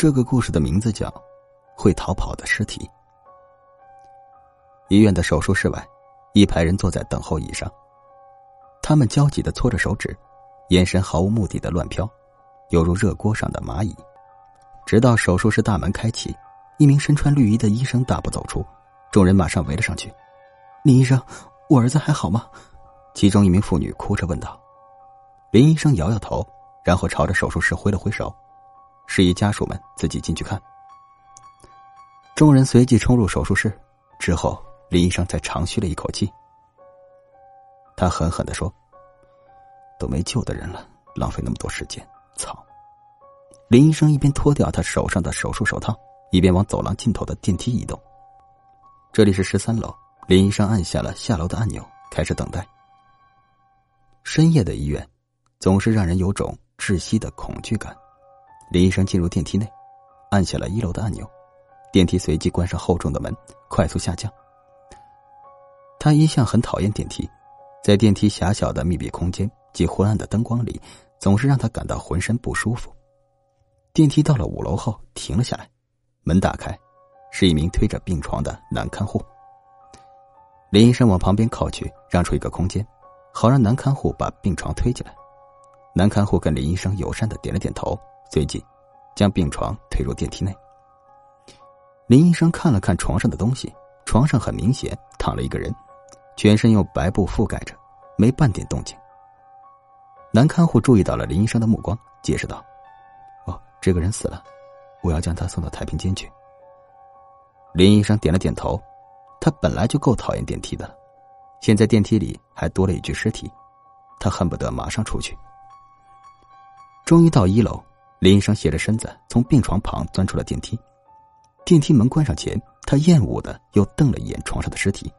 这个故事的名字叫《会逃跑的尸体》。医院的手术室外，一排人坐在等候椅上，他们焦急的搓着手指，眼神毫无目的的乱飘，犹如热锅上的蚂蚁。直到手术室大门开启，一名身穿绿衣的医生大步走出，众人马上围了上去。林医生，我儿子还好吗？其中一名妇女哭着问道。林医生摇摇头，然后朝着手术室挥了挥手，示意家属们自己进去看。众人随即冲入手术室，之后。林医生才长吁了一口气，他狠狠的说：“都没救的人了，浪费那么多时间，操！”林医生一边脱掉他手上的手术手套，一边往走廊尽头的电梯移动。这里是十三楼，林医生按下了下楼的按钮，开始等待。深夜的医院，总是让人有种窒息的恐惧感。林医生进入电梯内，按下了一楼的按钮，电梯随即关上厚重的门，快速下降。他一向很讨厌电梯，在电梯狭小的密闭空间及昏暗的灯光里，总是让他感到浑身不舒服。电梯到了五楼后停了下来，门打开，是一名推着病床的男看护。林医生往旁边靠去，让出一个空间，好让男看护把病床推进来。男看护跟林医生友善的点了点头，随即将病床推入电梯内。林医生看了看床上的东西，床上很明显躺了一个人。全身用白布覆盖着，没半点动静。男看护注意到了林医生的目光，解释道：“哦，这个人死了，我要将他送到太平间去。”林医生点了点头。他本来就够讨厌电梯的了，现在电梯里还多了一具尸体，他恨不得马上出去。终于到一楼，林医生斜着身子从病床旁钻出了电梯。电梯门关上前，他厌恶的又瞪了一眼床上的尸体。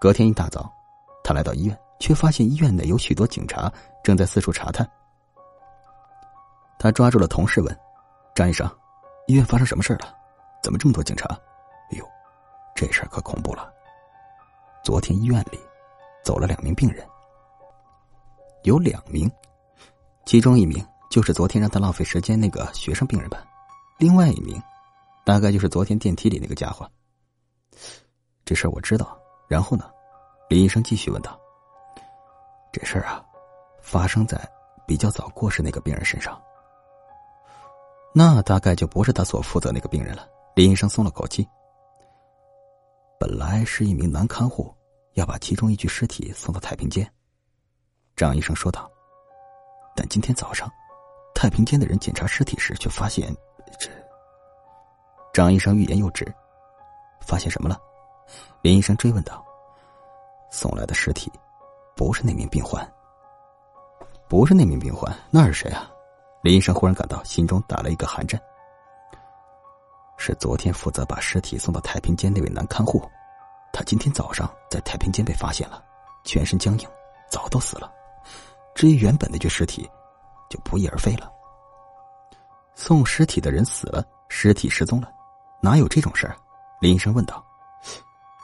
隔天一大早，他来到医院，却发现医院内有许多警察正在四处查探。他抓住了同事问：“张医生，医院发生什么事了？怎么这么多警察？”“哎呦，这事儿可恐怖了！昨天医院里走了两名病人，有两名，其中一名就是昨天让他浪费时间那个学生病人吧？另外一名，大概就是昨天电梯里那个家伙。这事儿我知道。然后呢？”林医生继续问道：“这事儿啊，发生在比较早过世那个病人身上。那大概就不是他所负责那个病人了。”林医生松了口气。本来是一名男看护要把其中一具尸体送到太平间，张医生说道。但今天早上，太平间的人检查尸体时，却发现这……张医生欲言又止，发现什么了？林医生追问道。送来的尸体，不是那名病患。不是那名病患，那是谁啊？林医生忽然感到心中打了一个寒战。是昨天负责把尸体送到太平间那位男看护，他今天早上在太平间被发现了，全身僵硬，早都死了。至于原本那具尸体，就不翼而飞了。送尸体的人死了，尸体失踪了，哪有这种事儿？林医生问道。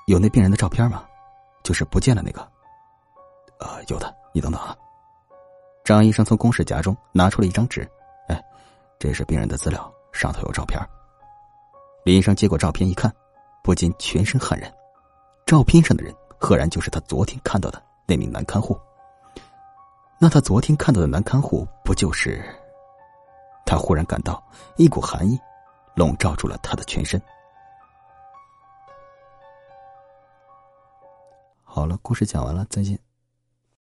有那病人的照片吗？就是不见了那个，呃，有的，你等等啊。张医生从公事夹中拿出了一张纸，哎，这是病人的资料，上头有照片。林医生接过照片一看，不禁全身汗然。照片上的人，赫然就是他昨天看到的那名男看护。那他昨天看到的男看护，不就是？他忽然感到一股寒意，笼罩住了他的全身。好了，故事讲完了，再见。